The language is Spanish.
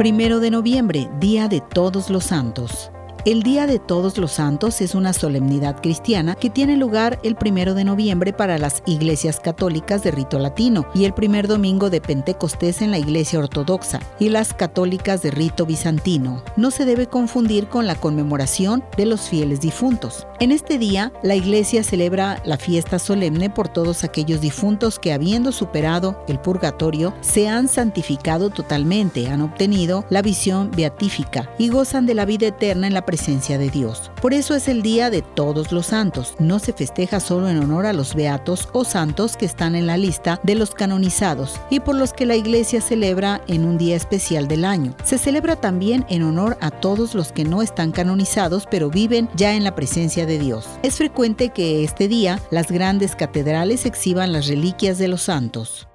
Primero de noviembre, Día de Todos los Santos. El Día de Todos los Santos es una solemnidad cristiana que tiene lugar el primero de noviembre para las iglesias católicas de rito latino y el primer domingo de Pentecostés en la iglesia ortodoxa y las católicas de rito bizantino. No se debe confundir con la conmemoración de los fieles difuntos. En este día, la iglesia celebra la fiesta solemne por todos aquellos difuntos que habiendo superado el purgatorio, se han santificado totalmente, han obtenido la visión beatífica y gozan de la vida eterna en la presencia de Dios. Por eso es el Día de Todos los Santos. No se festeja solo en honor a los beatos o santos que están en la lista de los canonizados y por los que la Iglesia celebra en un día especial del año. Se celebra también en honor a todos los que no están canonizados pero viven ya en la presencia de Dios. Es frecuente que este día las grandes catedrales exhiban las reliquias de los santos.